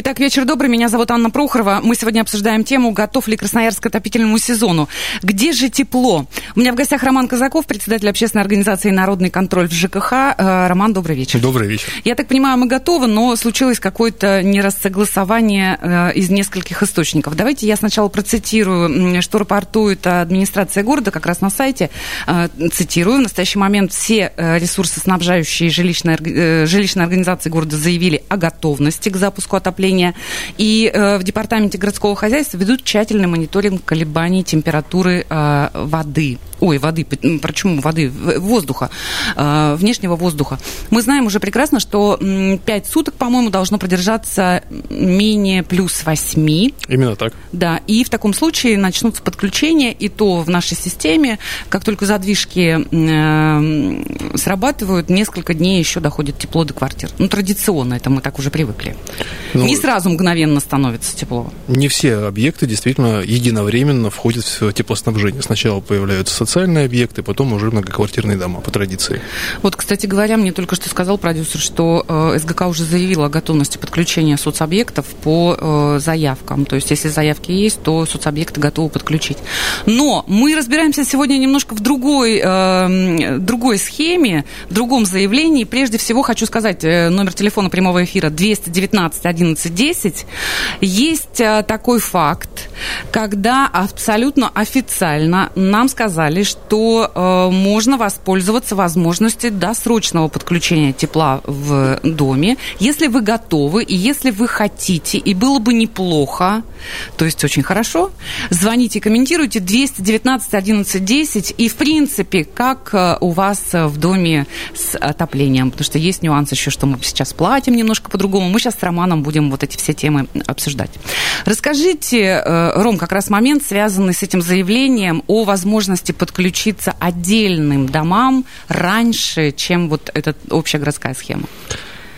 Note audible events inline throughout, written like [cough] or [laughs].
Итак, вечер добрый. Меня зовут Анна Прохорова. Мы сегодня обсуждаем тему, готов ли Красноярск к отопительному сезону. Где же тепло? У меня в гостях Роман Казаков, председатель общественной организации «Народный контроль» в ЖКХ. Э, Роман, добрый вечер. Добрый вечер. Я так понимаю, мы готовы, но случилось какое-то нерасогласование э, из нескольких источников. Давайте я сначала процитирую, что рапортует администрация города как раз на сайте. Э, цитирую. В настоящий момент все ресурсоснабжающие жилищные, жилищные организации города заявили о готовности к запуску отопления. И э, в департаменте городского хозяйства ведут тщательный мониторинг колебаний температуры э, воды. Ой, воды, почему воды? Воздуха, э, внешнего воздуха. Мы знаем уже прекрасно, что 5 суток, по-моему, должно продержаться менее плюс 8. Именно так. Да, и в таком случае начнутся подключения, и то в нашей системе, как только задвижки э, срабатывают, несколько дней еще доходит тепло до квартир. Ну, традиционно это мы так уже привыкли. Ну, не сразу мгновенно становится тепло. Не все объекты действительно единовременно входят в теплоснабжение. Сначала появляются социальные объекты, потом уже многоквартирные дома по традиции. Вот, кстати говоря, мне только что сказал продюсер, что э, СГК уже заявила о готовности подключения соцобъектов по э, заявкам. То есть, если заявки есть, то соцобъекты готовы подключить. Но мы разбираемся сегодня немножко в другой, э, другой схеме, в другом заявлении. Прежде всего, хочу сказать, номер телефона прямого эфира 219 11.10 есть э, такой факт, когда абсолютно официально нам сказали, что э, можно воспользоваться возможностью досрочного подключения тепла в доме, если вы готовы и если вы хотите, и было бы неплохо, то есть очень хорошо, звоните, комментируйте 219 11.10 и в принципе, как э, у вас в доме с отоплением, потому что есть нюансы еще, что мы сейчас платим немножко по-другому. Мы сейчас с Романом будем вот эти все темы обсуждать. Расскажите, э, Ром, как раз момент, связанный с этим заявлением о возможности подключиться отдельным домам раньше, чем вот эта общая городская схема.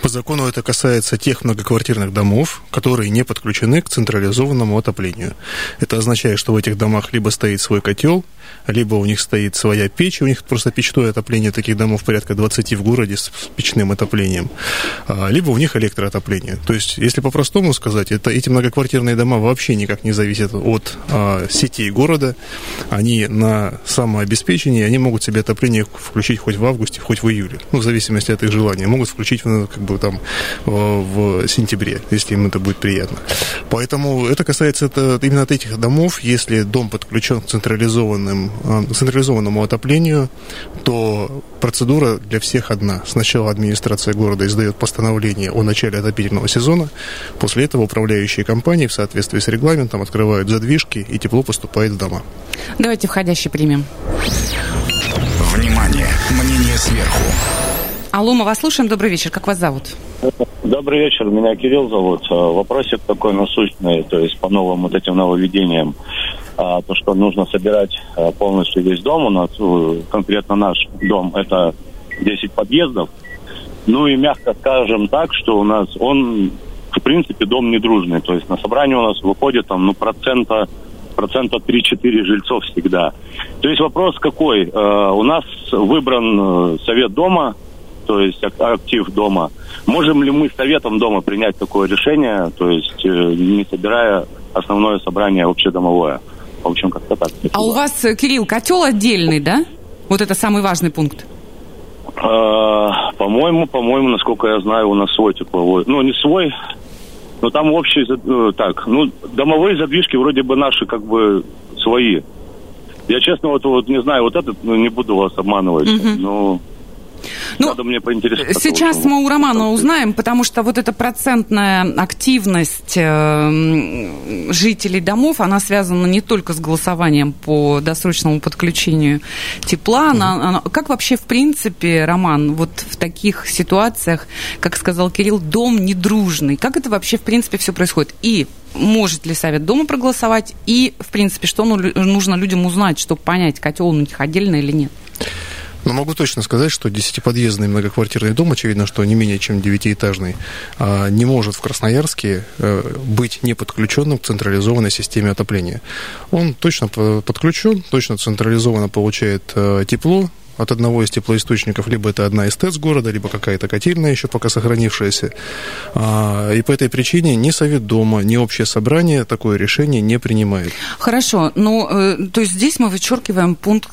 По закону это касается тех многоквартирных домов, которые не подключены к централизованному отоплению. Это означает, что в этих домах либо стоит свой котел, либо у них стоит своя печь, у них просто печное отопление таких домов порядка 20 в городе с печным отоплением, а, либо у них электроотопление. То есть, если по-простому сказать, это, эти многоквартирные дома вообще никак не зависят от а, сетей города, они на самообеспечении, они могут себе отопление включить хоть в августе, хоть в июле, ну, в зависимости от их желания, могут включить как бы там в сентябре, если им это будет приятно. Поэтому это касается это, именно от этих домов, если дом подключен к централизованным Э, централизованному отоплению, то процедура для всех одна. Сначала администрация города издает постановление о начале отопительного сезона, после этого управляющие компании в соответствии с регламентом открывают задвижки, и тепло поступает в дома. Давайте входящий примем. Внимание! Мнение сверху. Алло, мы вас слушаем. Добрый вечер. Как вас зовут? Добрый вечер. Меня Кирилл зовут. Э, вопросик такой насущный, то есть по новым вот этим нововведениям. А, то, что нужно собирать а, полностью весь дом. У нас, э, конкретно наш дом, это 10 подъездов. Ну и мягко скажем так, что у нас он, в принципе, дом недружный. То есть на собрание у нас выходит там, ну, процента процента 3-4 жильцов всегда. То есть вопрос какой? Э, у нас выбран э, совет дома, то есть актив дома. Можем ли мы советом дома принять такое решение, то есть э, не собирая основное собрание общедомовое? В общем, как-то так. А у вас, э, Кирилл, котел отдельный, да? Вот это самый важный пункт. А, по-моему, по-моему, насколько я знаю, у нас свой тепловой. Ну, не свой, но там общий, э, так, ну, домовые задвижки вроде бы наши, как бы, свои. Я, честно, вот, вот не знаю, вот этот, ну, не буду вас обманывать, угу. но Ну, Надо мне поинтересоваться. Сейчас мы у Романа узнаем, потому что вот эта процентная активность э, жителей домов, она связана не только с голосованием по досрочному подключению тепла. Она, она- как вообще, в принципе, Роман, вот в таких ситуациях, как сказал Кирилл, дом недружный, как это вообще, в принципе, все происходит? И может ли Совет Дома проголосовать? И, в принципе, что ну- нужно людям узнать, чтобы понять, котел у них отдельно или нет? Но могу точно сказать, что десятиподъездный многоквартирный дом, очевидно, что не менее чем девятиэтажный, а, не может в Красноярске э, быть не подключенным к централизованной системе отопления. Он точно по- подключен, точно централизованно получает э, тепло, от одного из теплоисточников, либо это одна из ТЭЦ города, либо какая-то котельная еще пока сохранившаяся. А, И по этой причине ни Совет Дома, ни Общее собрание такое решение не принимает. Хорошо, ну, э, то есть здесь мы вычеркиваем пункт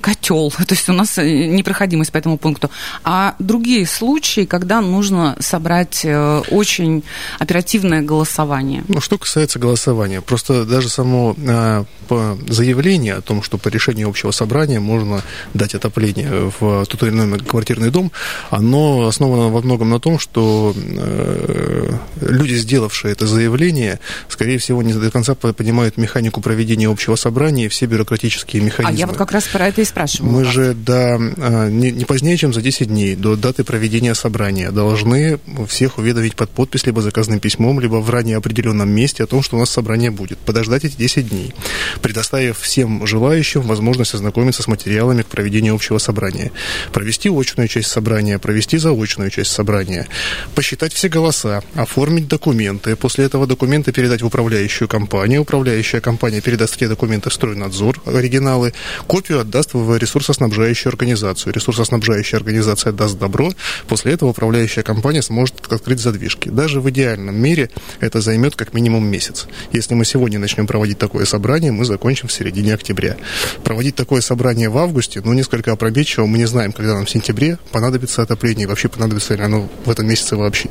котел, [laughs] то есть у нас э, непроходимость по этому пункту. А другие случаи, когда нужно собрать э, очень оперативное голосование. Ну, что касается голосования, просто даже само а, по- заявление о том, что по решению общего собрания можно дать отопление в тот или иной многоквартирный дом, оно основано во многом на том, что э, люди, сделавшие это заявление, скорее всего, не до конца по- понимают механику проведения общего собрания и все бюрократические А механизмы. я вот как раз про это и спрашиваю. Мы же до, а, не, не позднее, чем за 10 дней до даты проведения собрания должны всех уведомить под подпись либо заказным письмом, либо в ранее определенном месте о том, что у нас собрание будет. Подождать эти 10 дней, предоставив всем желающим возможность ознакомиться с материалами к проведению общего собрания. Провести очную часть собрания, провести заочную часть собрания, посчитать все голоса, оформить документы, после этого документы передать в управляющую компанию, управляющая компания передаст такие документы в стройнадзор, оригиналы, копию отдаст в ресурсоснабжающую организацию. Ресурсоснабжающая организация даст добро, после этого управляющая компания сможет открыть задвижки. Даже в идеальном мире это займет как минимум месяц. Если мы сегодня начнем проводить такое собрание, мы закончим в середине октября. Проводить такое собрание в августе, ну, несколько опрометчиво, мы не знаем, когда нам в сентябре понадобится отопление, вообще понадобится ли оно в этом месяце вообще.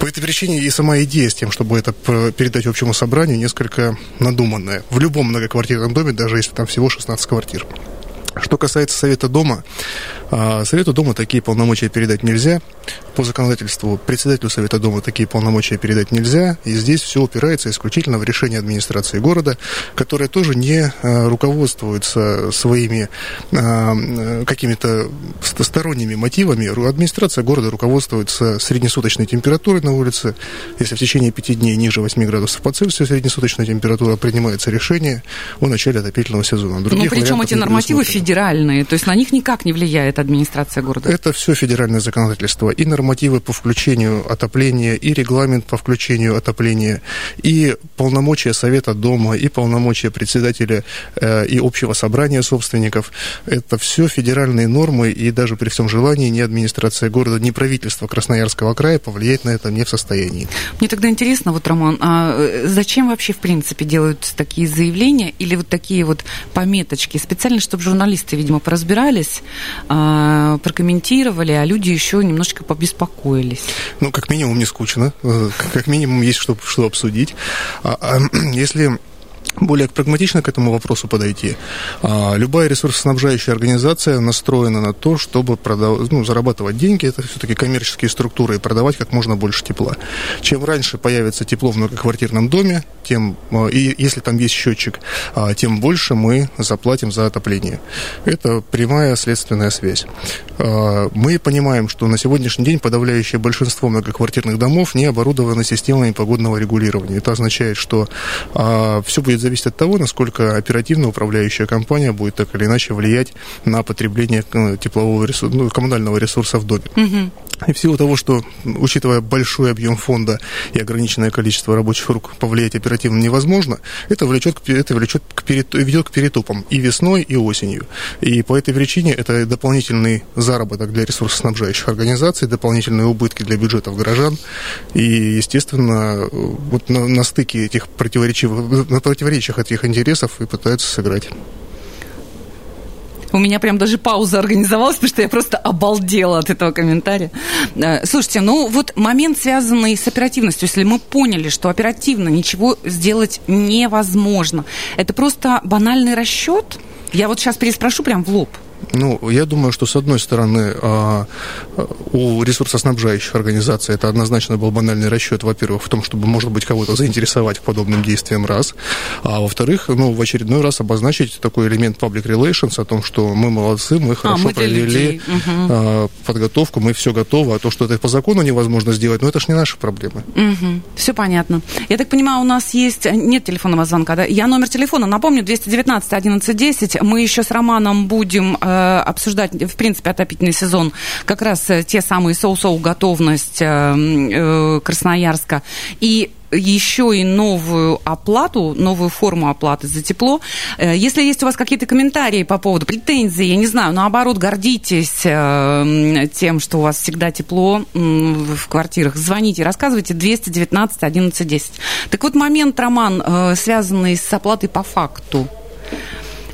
По этой причине и сама идея с тем, чтобы это передать общему собранию, несколько надуманная. В любом многоквартирном доме, даже если там всего 16 квартир. Что касается Совета Дома, а, Совету Дома такие полномочия передать нельзя. По законодательству председателю Совета Дома такие полномочия передать нельзя. И здесь все упирается исключительно в решение администрации города, которая тоже не а, руководствуется своими м, какими-то ст- сторонними мотивами. Администрация города руководствуется среднесуточной температурой на улице. Если в течение пяти дней ниже 8 градусов по Цельсию среднесуточная температура, принимается решение о начале отопительного сезона. Ну, Других причем вариантов эти нормативы федеральные, то есть на них никак не влияет администрация города. Это все федеральное законодательство. И нормативы по включению отопления, и регламент по включению отопления, и полномочия Совета Дома, и полномочия председателя э, и общего собрания собственников. Это все федеральные нормы, и даже при всем желании ни администрация города, ни правительство Красноярского края повлиять на это не в состоянии. Мне тогда интересно, вот, Роман, а э, зачем вообще, в принципе, делают такие заявления или вот такие вот пометочки? Специально, чтобы журналисты, видимо, поразбирались, а, прокомментировали, а люди еще немножечко побеспокоились. Ну, как минимум, не скучно. Э, Как минимум, есть что, что обсудить. А, а, [clears throat] если более прагматично к этому вопросу подойти. А, Любая ресурсоснабжающая организация настроена на то, чтобы продав- ну, зарабатывать деньги, это все-таки коммерческие структуры, и продавать как можно больше тепла. Чем раньше появится тепло в многоквартирном доме, тем, а, и если там есть счетчик, а, тем больше мы заплатим за отопление. Это прямая следственная связь. Мы понимаем, что на сегодняшний день подавляющее большинство многоквартирных домов не оборудованы системами погодного регулирования. Это означает, что все будет зависеть от того, насколько оперативно управляющая компания будет так или иначе влиять на потребление э, теплового ресурса, ну, коммунального ресурса в доме. И в силу того, что, учитывая большой объем фонда и ограниченное количество рабочих рук, повлиять оперативно невозможно, это, влечет, к это влечет к перет- ведет к перетопам и весной, и осенью. И по этой причине это дополнительный заработок для ресурсоснабжающих организаций, дополнительные убытки для бюджетов горожан. И, естественно, вот на, на стыке этих противоречивых, на противоречиях этих интересов и пытаются сыграть. У меня прям даже пауза организовалась, потому что я просто обалдела от этого комментария. Э, Слушайте, ну вот момент, связанный с оперативностью, если мы поняли, что оперативно ничего сделать невозможно, это просто банальный расчет? Я вот сейчас переспрошу прям в лоб. Ну, я думаю, что, с одной стороны, а, у ресурсоснабжающих организаций это однозначно был банальный расчет, во-первых, в том, чтобы, может быть, кого-то заинтересовать подобным действиям, раз. А во-вторых, ну, в очередной раз обозначить такой элемент public relations о том, что мы молодцы, мы хорошо а, мы провели угу. подготовку, мы все готово, а то, что это по закону невозможно сделать, ну, это ж не наши проблемы. Угу. Все понятно. Я так понимаю, у нас есть... Нет телефонного звонка, да? Я номер телефона, напомню, 219 11 10. Мы еще с Романом будем Э, обсуждать, в принципе, отопительный сезон, как раз э, те самые соу-соу готовность э, Красноярска. И еще и новую оплату, новую форму оплаты за тепло. Если есть у вас какие-то комментарии по поводу претензий, я не знаю, наоборот, гордитесь тем, что у вас всегда тепло в квартирах, звоните, рассказывайте 219 11 10. Так вот, момент, Роман, связанный с оплатой по факту.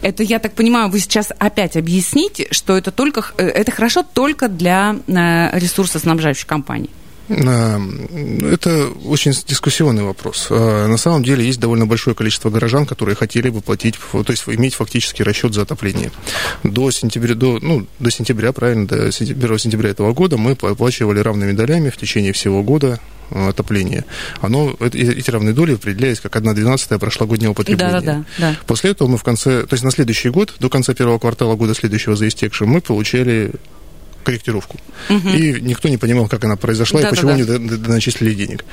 Это, я так понимаю, вы сейчас опять объясните, что это, только, э, это хорошо только для э, ресурсоснабжающей компании. Э, это очень дискуссионный вопрос. На самом деле есть довольно большое количество горожан, которые хотели бы платить, то есть иметь фактически расчет за отопление. До сентября, до, ну, до сентября, правильно, до 1 сентября этого года мы оплачивали равными долями в течение всего года Э, отопления, оно, эти равные доли определялись как 1 двенадцатая прошлогоднего потребления. Да, да, да. После этого мы в конце, то есть на следующий год, до конца первого квартала года следующего за истекшим, мы получали корректировку. Угу. И никто не понимал, как она произошла да, и почему да, да. не начислили денег.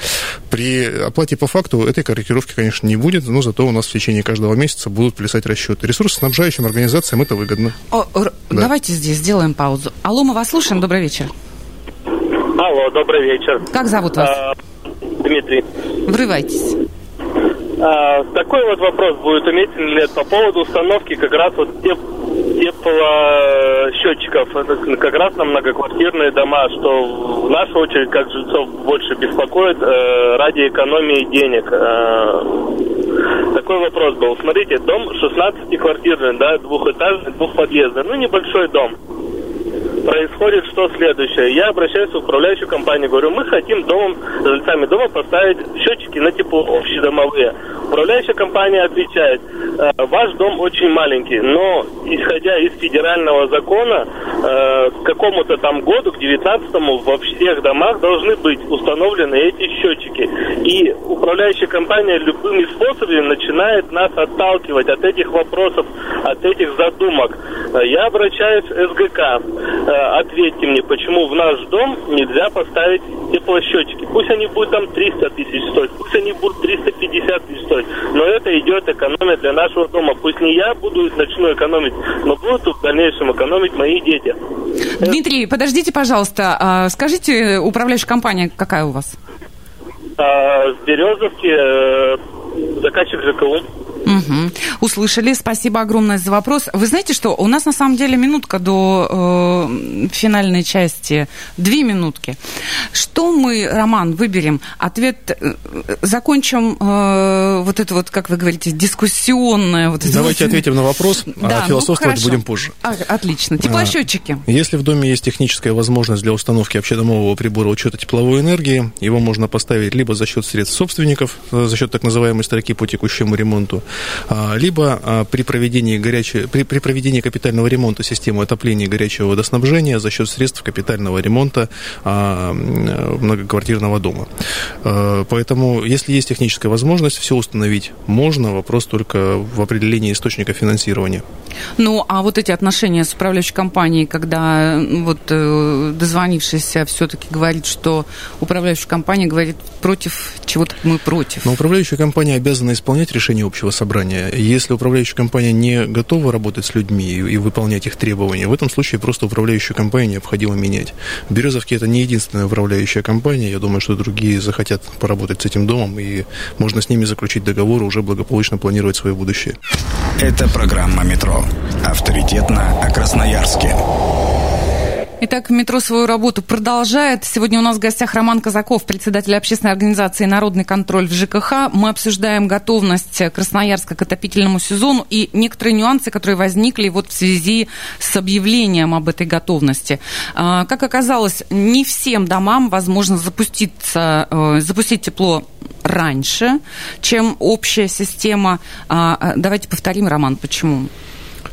При оплате по факту этой корректировки, конечно, не будет, но зато у нас в течение каждого месяца будут плясать расчеты. Ресурсоснабжающим организациям это выгодно. О, да. Давайте здесь сделаем паузу. Алло, мы вас слушаем. Добрый вечер. Алло, добрый вечер. Как зовут вас? А, Дмитрий. Врывайтесь. А, такой вот вопрос будет уместен ли по поводу установки как раз вот теп теплосчетчиков как раз на многоквартирные дома, что в нашу очередь как жильцов больше беспокоит э, ради экономии денег. Э, такой вопрос был. Смотрите, дом 16-квартирный, да, двухэтажный, двухподъездный, ну небольшой дом происходит что следующее. Я обращаюсь в управляющую компанию, говорю, мы хотим домом, жильцами дома поставить счетчики на тепло общедомовые. Управляющая компания отвечает, «Э, ваш дом очень маленький, но исходя из федерального закона, э, к какому-то там году, к 19-му, во всех домах должны быть установлены эти счетчики. И управляющая компания любыми способами начинает нас отталкивать от этих вопросов, от этих задумок. Э, я обращаюсь в СГК. Ответьте мне, почему в наш дом нельзя поставить теплосчетчики? Пусть они будут там 300 тысяч стоить, пусть они будут 350 тысяч стоить, но это идет экономия для нашего дома. Пусть не я буду начну экономить, но будут в дальнейшем экономить мои дети. Дмитрий, подождите, пожалуйста, а, скажите, управляющая компания какая у вас? А, в Березовке э, заказчик ЖКУ. Угу. Услышали. Спасибо огромное за вопрос. Вы знаете, что у нас на самом деле минутка до э, финальной части. Две минутки. Что мы, Роман, выберем? Ответ э, закончим э, вот это вот, как вы говорите, дискуссионное. Вот Давайте вот... ответим на вопрос, а да, а философствовать ну, будем позже. А, отлично. Теплосчетчики. А, если в доме есть техническая возможность для установки общедомового прибора учета тепловой энергии, его можно поставить либо за счет средств собственников, э, за счет так называемой строки по текущему ремонту, либо а, при проведении, горячей, при, при проведении капитального ремонта системы отопления и горячего водоснабжения за счет средств капитального ремонта а, многоквартирного дома. Поэтому, если есть техническая возможность, все установить можно, вопрос только в определении источника финансирования. Ну, а вот эти отношения с управляющей компанией, когда вот э, дозвонившийся все-таки говорит, что управляющая компания говорит против чего-то мы против. Но управляющая компания обязана исполнять решение общего собрания. Если управляющая компания не готова работать с людьми и выполнять их требования, в этом случае просто управляющую компанию необходимо менять. В Березовке это не единственная управляющая компания. Я думаю, что другие захотят поработать с этим домом, и можно с ними заключить договор и уже благополучно планировать свое будущее. Это программа «Метро». Авторитетно о Красноярске. Итак, метро свою работу продолжает. Сегодня у нас в гостях Роман Казаков, председатель общественной организации «Народный контроль» в ЖКХ. Мы обсуждаем готовность Красноярска к отопительному сезону и некоторые нюансы, которые возникли вот в связи с объявлением об этой готовности. А, как оказалось, не всем домам возможно запуститься, э, запустить тепло раньше, чем общая система. А, давайте повторим, Роман, почему?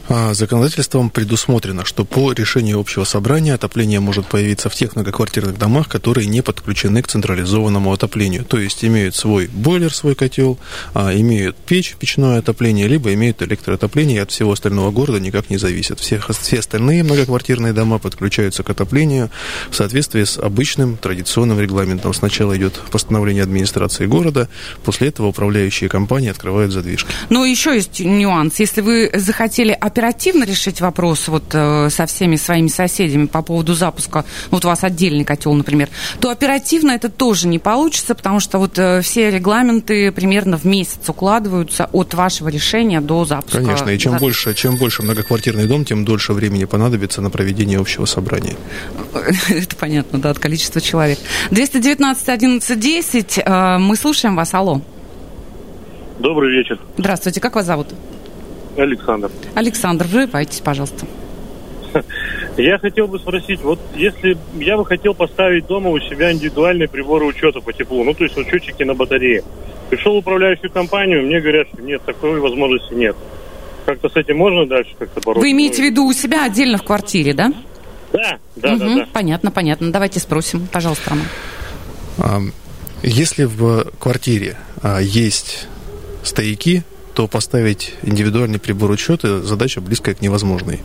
А, законодательством предусмотрено, что по решению общего собрания отопление может появиться в тех многоквартирных домах, которые не подключены к централизованному отоплению. То есть имеют свой бойлер, свой котел, а, имеют печь, печное отопление, либо имеют электроотопление и от всего остального города никак не зависят. Все, все остальные многоквартирные дома подключаются к отоплению в соответствии с обычным традиционным регламентом. Сначала идет постановление администрации города, после этого управляющие компании открывают задвижки. Но еще есть нюанс. Если вы захотели оперативно решить вопрос вот э, со всеми своими соседями по поводу запуска, вот у вас отдельный котел, например, то оперативно это тоже не получится, потому что вот э, все регламенты примерно в месяц укладываются от вашего решения до запуска. Конечно, и чем больше, чем больше многоквартирный дом, тем дольше времени понадобится на проведение общего собрания. [laughs] Это понятно, да, от количества человек. 219 11 10, мы слушаем вас, алло. Добрый вечер. Здравствуйте, как вас зовут? Александр. Александр, врывайтесь, пожалуйста. Я хотел бы спросить, вот если я бы хотел поставить дома у себя индивидуальные приборы учета по теплу, ну то есть вот счетчики на батарее. Пришел в управляющую компанию, мне говорят, что нет, такой возможности нет. Как-то с этим можно дальше как-то бороться? Вы имеете в виду у себя отдельно в квартире, да? Да, да, угу, да, да. Понятно, понятно. Давайте спросим. Пожалуйста, Роман. Если в квартире а, есть стояки, то поставить индивидуальный прибор учета задача близкая к невозможной.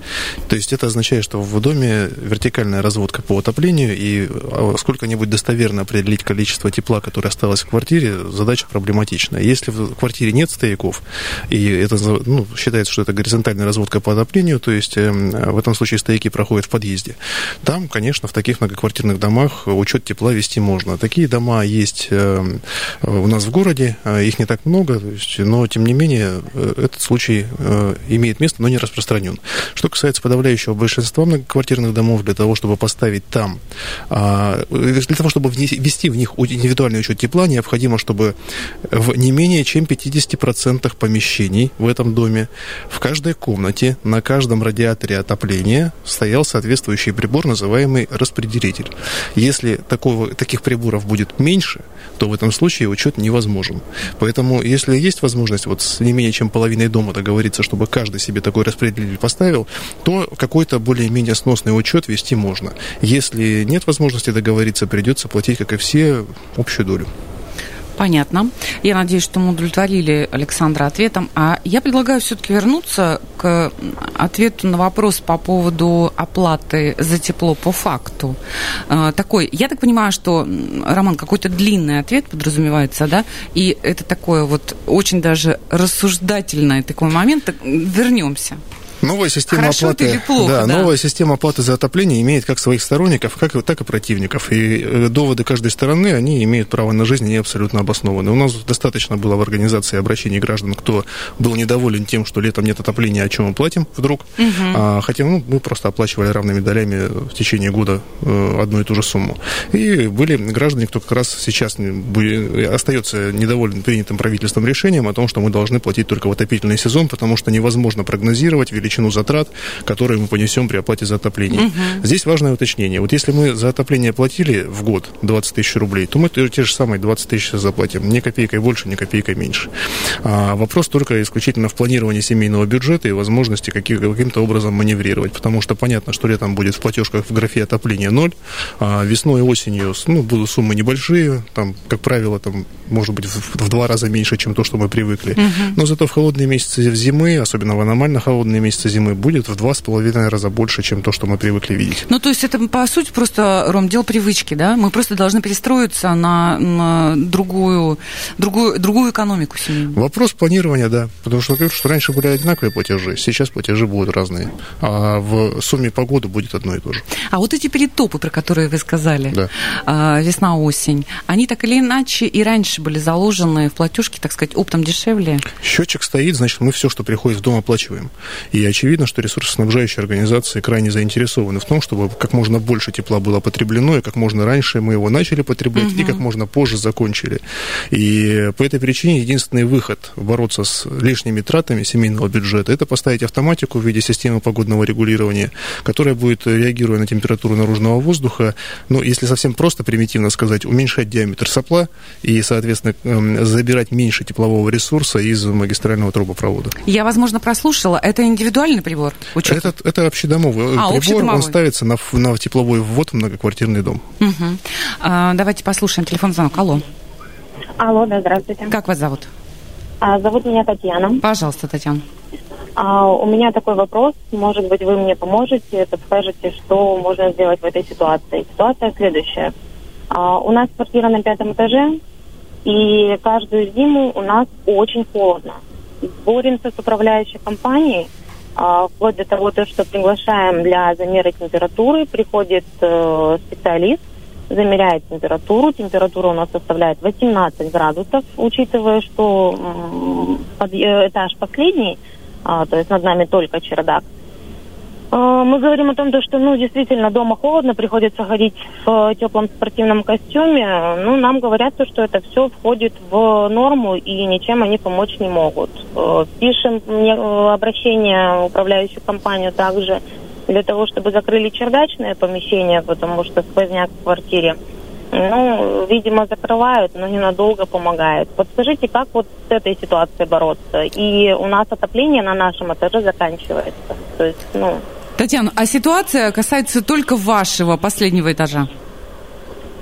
То есть это означает, что в доме вертикальная разводка по отоплению, и а, сколько-нибудь достоверно определить количество тепла, которое осталось в квартире, задача проблематичная. Если в квартире нет стояков, и это ну, считается, что это горизонтальная разводка по отоплению, то есть эм, в этом случае стояки проходят в подъезде, там, конечно, в таких многоквартирных домах учет тепла вести можно. Такие дома есть эм, у нас в городе, а, их не так много, но тем не менее Э, этот случай э, имеет место, но не распространен. Что касается подавляющего большинства многоквартирных домов, для того, чтобы поставить там, а, для того, чтобы ввести в них индивидуальный учет тепла, необходимо, чтобы в не менее чем 50% помещений в этом доме, в каждой комнате, на каждом радиаторе отопления стоял соответствующий прибор, называемый распределитель. Если такого, таких приборов будет меньше, то в этом случае учет невозможен. Поэтому, если есть возможность вот с не менее чем половиной дома договориться, чтобы каждый себе такой распределитель поставил, то какой-то более-менее сносный учет вести можно. Если нет возможности договориться, придется платить, как и все, общую долю. Понятно. Я надеюсь, что мы удовлетворили Александра ответом. А я предлагаю все-таки вернуться к ответу на вопрос по поводу оплаты за тепло по факту. А, такой, я так понимаю, что, Роман, какой-то длинный ответ подразумевается, да? И это такое вот очень даже рассуждательный такой момент. Вернемся. Новая система Хорошо оплаты, или плохо, да, да. новая система оплаты за отопление имеет как своих сторонников, как, так и противников. И э, доводы каждой стороны, они имеют право на жизнь, они абсолютно обоснованы. У нас достаточно было в организации обращений граждан, кто был недоволен тем, что летом нет отопления, о чем мы платим вдруг. Угу. А, хотя ну, мы просто оплачивали равными долями в течение года э, одну и ту же сумму. И были граждане, кто как раз сейчас остается недоволен принятым правительством решением о том, что мы должны платить только в отопительный сезон, потому что невозможно прогнозировать величину величину затрат, которые мы понесем при оплате за отопление. Угу. Здесь важное уточнение. Вот если мы за отопление платили в год 20 тысяч рублей, то мы те же самые 20 тысяч заплатим. Ни копейкой больше, ни копейкой меньше. А вопрос только исключительно в планировании семейного бюджета и возможности каким- каким-то образом маневрировать. Потому что понятно, что летом будет в платежках в графе отопления ноль, а весной и осенью ну, будут суммы небольшие, там, как правило, там, может быть, в, в два раза меньше, чем то, что мы привыкли. Угу. Но зато в холодные месяцы в зимы, особенно в аномально холодные месяцы, месяца зимы будет в два с половиной раза больше, чем то, что мы привыкли видеть. Ну, то есть это, по сути, просто, Ром, дело привычки, да? Мы просто должны перестроиться на, на другую, другую, другую экономику семейную. Вопрос планирования, да. Потому что, что раньше были одинаковые платежи, сейчас платежи будут разные. А в сумме по году будет одно и то же. А вот эти перетопы, про которые вы сказали, да. А, весна-осень, они так или иначе и раньше были заложены в платежке, так сказать, оптом дешевле? Счетчик стоит, значит, мы все, что приходит в дом, оплачиваем. И очевидно, что ресурсоснабжающие организации крайне заинтересованы в том, чтобы как можно больше тепла было потреблено, и как можно раньше мы его начали потреблять, угу. и как можно позже закончили. И по этой причине единственный выход бороться с лишними тратами семейного бюджета – это поставить автоматику в виде системы погодного регулирования, которая будет, реагируя на температуру наружного воздуха, ну, если совсем просто, примитивно сказать, уменьшать диаметр сопла и, соответственно, эм, забирать меньше теплового ресурса из магистрального трубопровода. Я, возможно, прослушала. Это индивидуально индивидуальный прибор? Учета? Это, это общедомовый а, прибор, общедомовой. он ставится на, на тепловой ввод в многоквартирный дом. Угу. А, давайте послушаем телефон звонок. Алло. Алло, да, здравствуйте. Как вас зовут? А, зовут меня Татьяна. Пожалуйста, Татьяна. А, у меня такой вопрос. Может быть, вы мне поможете, подскажете, что можно сделать в этой ситуации. Ситуация следующая. А, у нас квартира на пятом этаже, и каждую зиму у нас очень холодно. Боремся с управляющей компанией, вплоть до того, то, что приглашаем для замера температуры, приходит э, специалист, замеряет температуру. Температура у нас составляет 18 градусов, учитывая, что этаж последний, а, то есть над нами только чердак. А, мы говорим о том, что, ну, действительно, дома холодно, приходится ходить в теплом спортивном костюме. Ну, нам говорят, что это все входит в норму, и ничем они помочь не могут. Э, пишем э, обращение в управляющую компанию также для того, чтобы закрыли чердачное помещение, потому что сквозняк в квартире. Ну, видимо, закрывают, но ненадолго помогает. Подскажите, как вот с этой ситуацией бороться? И у нас отопление на нашем этаже заканчивается. То есть, ну... Татьяна, а ситуация касается только вашего последнего этажа?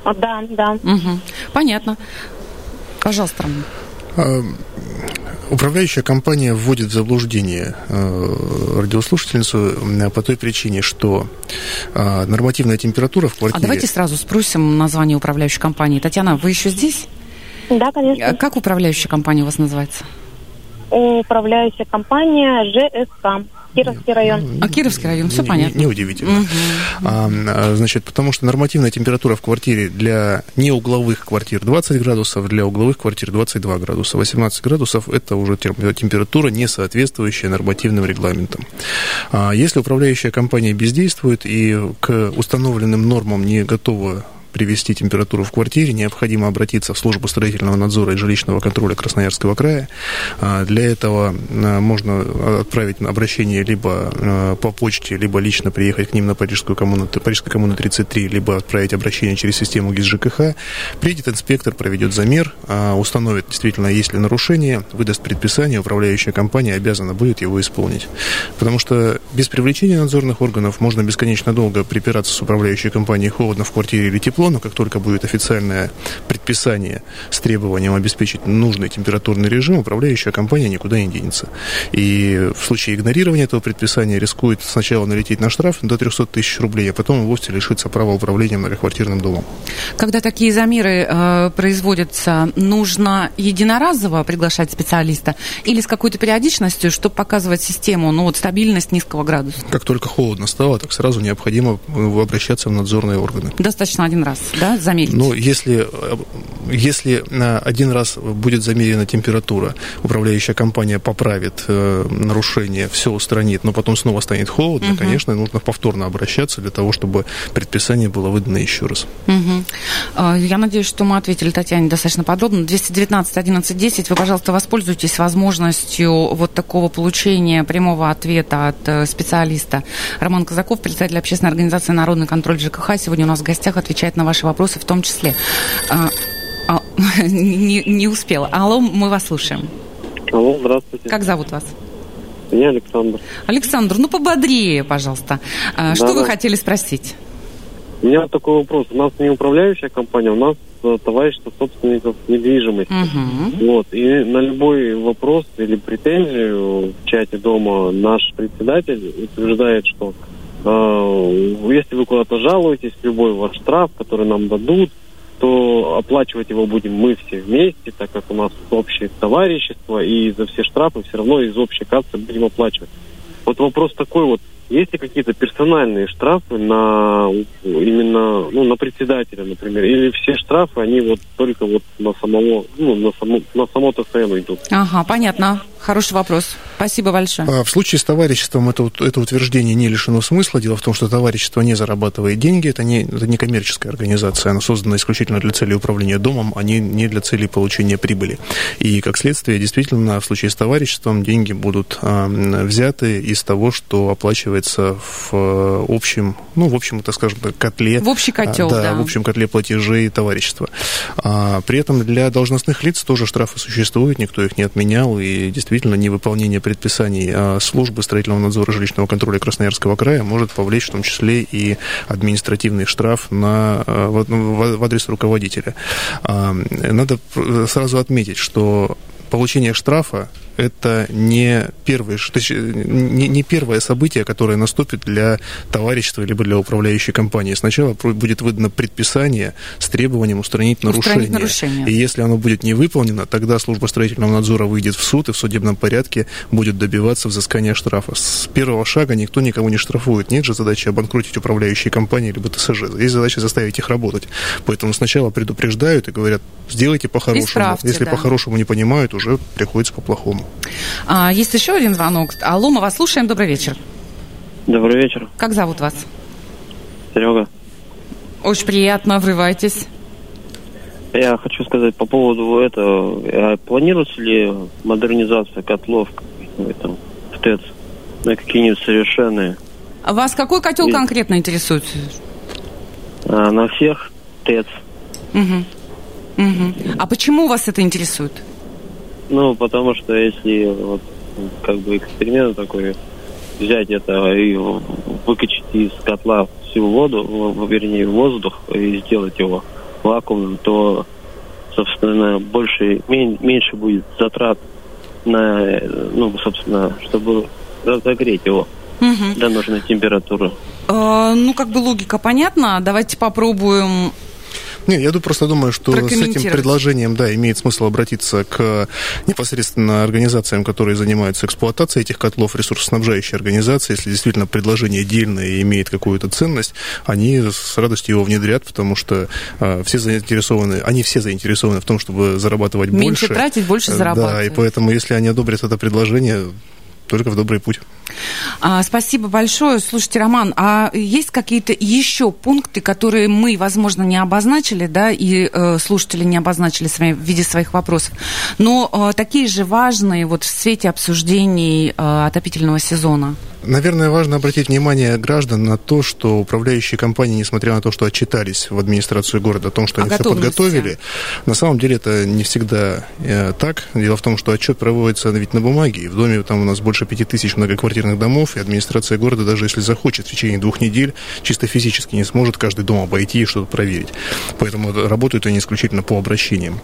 А, да, да. Угу. Понятно. Пожалуйста, Роман. А, управляющая компания вводит в заблуждение э, радиослушательницу по той причине, что э, нормативная температура в квартире... А давайте сразу спросим название управляющей компании. Татьяна, вы еще здесь? Да, конечно. А как управляющая компания у вас называется? Управляющая компания ЖСК. Кировский район. А Кировский район, все понятно. Неудивительно. Угу. А, значит, потому что нормативная температура в квартире для неугловых квартир 20 градусов, для угловых квартир 22 градуса. 18 градусов – это уже температура, не соответствующая нормативным регламентам. А если управляющая компания бездействует и к установленным нормам не готова привести температуру в квартире, необходимо обратиться в службу строительного надзора и жилищного контроля Красноярского края. А, для этого а, можно отправить обращение либо а, по почте, либо лично приехать к ним на Парижскую коммуну, Парижскую коммуну 33, либо отправить обращение через систему ГИС ЖКХ. Приедет инспектор, проведет замер, установит действительно, есть ли нарушение, выдаст предписание, управляющая компания обязана будет его исполнить. Потому что без привлечения надзорных органов можно бесконечно долго припираться с управляющей компанией холодно в квартире или тепло, тепло, но как только будет официальное предписание с требованием обеспечить нужный температурный режим, управляющая компания никуда не денется. И в случае игнорирования этого предписания рискует сначала налететь на штраф до 300 тысяч рублей, а потом вовсе лишиться права управления многоквартирным домом. Когда такие замеры э, производятся, нужно единоразово приглашать специалиста или с какой-то периодичностью, чтобы показывать систему, ну вот стабильность низкого градуса? Как только холодно стало, так сразу необходимо э, обращаться в надзорные органы. Достаточно один раз раз, да, замерить? Ну, если, если один раз будет замерена температура, управляющая компания поправит э, нарушение, все устранит, но потом снова станет холодно, угу. конечно, нужно повторно обращаться для того, чтобы предписание было выдано еще раз. Угу. Я надеюсь, что мы ответили Татьяне достаточно подробно. 219 11 10, вы, пожалуйста, воспользуйтесь возможностью вот такого получения прямого ответа от э, специалиста. Роман Казаков, председатель общественной организации «Народный контроль ЖКХ», сегодня у нас в гостях отвечает на ваши вопросы в том числе. А, а, [laughs] не, не успела. Алло, мы вас слушаем. Алло, здравствуйте. Как зовут вас? Меня Александр. Александр, ну пободрее, пожалуйста. А, что вы хотели спросить? У меня такой вопрос. У нас не управляющая компания, у нас э, товарищество собственников недвижимости. Угу. Вот. И на любой вопрос или претензию в чате дома наш председатель утверждает, что если вы куда-то жалуетесь, любой ваш штраф, который нам дадут, то оплачивать его будем мы все вместе, так как у нас общее товарищество, и за все штрафы все равно из общей кассы будем оплачивать. Вот вопрос такой вот, есть ли какие-то персональные штрафы на именно ну, на председателя, например, или все штрафы, они вот только вот на самого, ну, на само, на само ТСН идут? Ага, понятно. Хороший вопрос. Спасибо большое. А в случае с товариществом это, это утверждение не лишено смысла. Дело в том, что товарищество не зарабатывает деньги, это не, это не коммерческая организация, она создана исключительно для цели управления домом, а не, не для цели получения прибыли. И, как следствие, действительно, в случае с товариществом деньги будут а, взяты из того, что оплачивается в э, общем, ну, в общем, так скажем, котле. В общий котел, а, да, да. в общем котле платежей товарищества. А, при этом для должностных лиц тоже штрафы существуют, никто их не отменял, и действительно действительно невыполнение предписаний а, службы строительного надзора жилищного контроля Красноярского края может повлечь в том числе и административный штраф на, а, в адрес руководителя. Надо сразу отметить, что получение штрафа это не, первый, не, не первое событие, которое наступит для товарищества либо для управляющей компании. Сначала будет выдано предписание с требованием устранить нарушение. нарушение. И если оно будет не выполнено, тогда служба строительного надзора выйдет в суд и в судебном порядке будет добиваться взыскания штрафа. С первого шага никто никого не штрафует. Нет же задачи обанкротить управляющие компании либо ТСЖ. Есть задача заставить их работать. Поэтому сначала предупреждают и говорят, сделайте по-хорошему. Если да. по-хорошему не понимают, уже приходится по-плохому. А, есть еще один звонок. Алло, мы вас слушаем. Добрый вечер. Добрый вечер. Как зовут вас? Серега. Очень приятно, врывайтесь. Я хочу сказать по поводу этого. А планируется ли модернизация котлов в, этом, в ТЭЦ на какие-нибудь совершенные? А вас какой котел И... конкретно интересует? А, на всех ТЭЦ. Угу. Угу. А почему вас это интересует? Ну, потому что если вот как бы эксперимент такой взять это и выкачать из котла всю воду, вернее воздух и сделать его вакуумным, то, собственно, больше, меньше будет затрат на, ну, собственно, чтобы разогреть его угу. до нужной температуры. Э, ну, как бы логика понятна. Давайте попробуем нет, я просто думаю, что с этим предложением, да, имеет смысл обратиться к непосредственно организациям, которые занимаются эксплуатацией этих котлов, ресурсоснабжающие организации. Если действительно предложение дельное и имеет какую-то ценность, они с радостью его внедрят, потому что э, все заинтересованы, они все заинтересованы в том, чтобы зарабатывать Меньше больше. Меньше тратить, больше зарабатывать. Да, и поэтому, если они одобрят это предложение, только в добрый путь. А, спасибо большое. Слушайте, Роман, а есть какие-то еще пункты, которые мы, возможно, не обозначили, да, и э, слушатели не обозначили свои, в виде своих вопросов, но э, такие же важные вот в свете обсуждений э, отопительного сезона? Наверное, важно обратить внимание граждан на то, что управляющие компании, несмотря на то, что отчитались в администрацию города о том, что о они все подготовили, на самом деле это не всегда э, так. Дело в том, что отчет проводится ведь на бумаге. И в доме там у нас больше пяти тысяч многоквартирных домов, и администрация города, даже если захочет в течение двух недель, чисто физически не сможет каждый дом обойти и что-то проверить. Поэтому работают они исключительно по обращениям.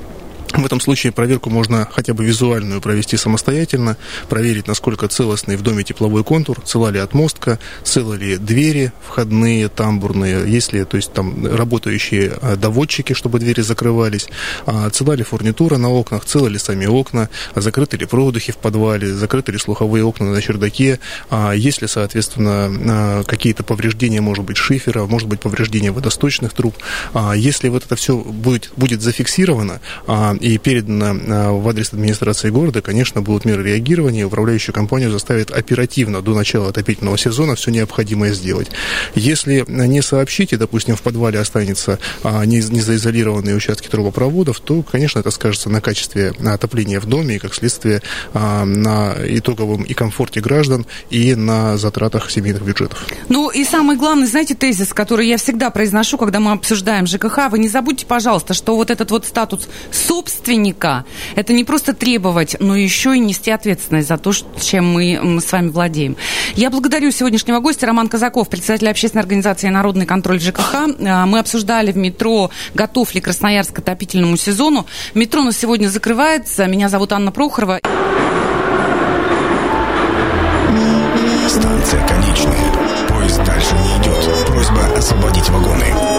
В этом случае проверку можно хотя бы визуальную провести самостоятельно, проверить, насколько целостный в доме тепловой контур, цела ли отмостка, целы ли двери входные, тамбурные, есть ли, то есть там работающие а, доводчики, чтобы двери закрывались, а, цела ли фурнитура на окнах, целы ли сами окна, закрыты ли продухи в подвале, закрыты ли слуховые окна на чердаке, а, есть ли, соответственно, какие-то повреждения, может быть, шифера, может быть, повреждения водосточных труб. Если вот это все будет, будет зафиксировано, и передано а, в адрес администрации города, конечно, будут меры реагирования, управляющую компанию заставит оперативно до начала отопительного сезона все необходимое сделать. Если не сообщите, допустим, в подвале останется а, не, не заизолированные участки трубопроводов, то, конечно, это скажется на качестве отопления в доме и, как следствие, а, на итоговом и комфорте граждан, и на затратах семейных бюджетов. Ну и самый главный, знаете, тезис, который я всегда произношу, когда мы обсуждаем ЖКХ, вы не забудьте, пожалуйста, что вот этот вот статус собственности собственника – это не просто требовать, но еще и нести ответственность за то, чем мы с вами владеем. Я благодарю сегодняшнего гостя Роман Казаков, председатель общественной организации «Народный контроль ЖКХ». А, мы обсуждали в метро, готов ли Красноярск к отопительному сезону. Метро на сегодня закрывается. Меня зовут Анна Прохорова. Станция конечная. Поезд дальше не идет. Просьба освободить вагоны.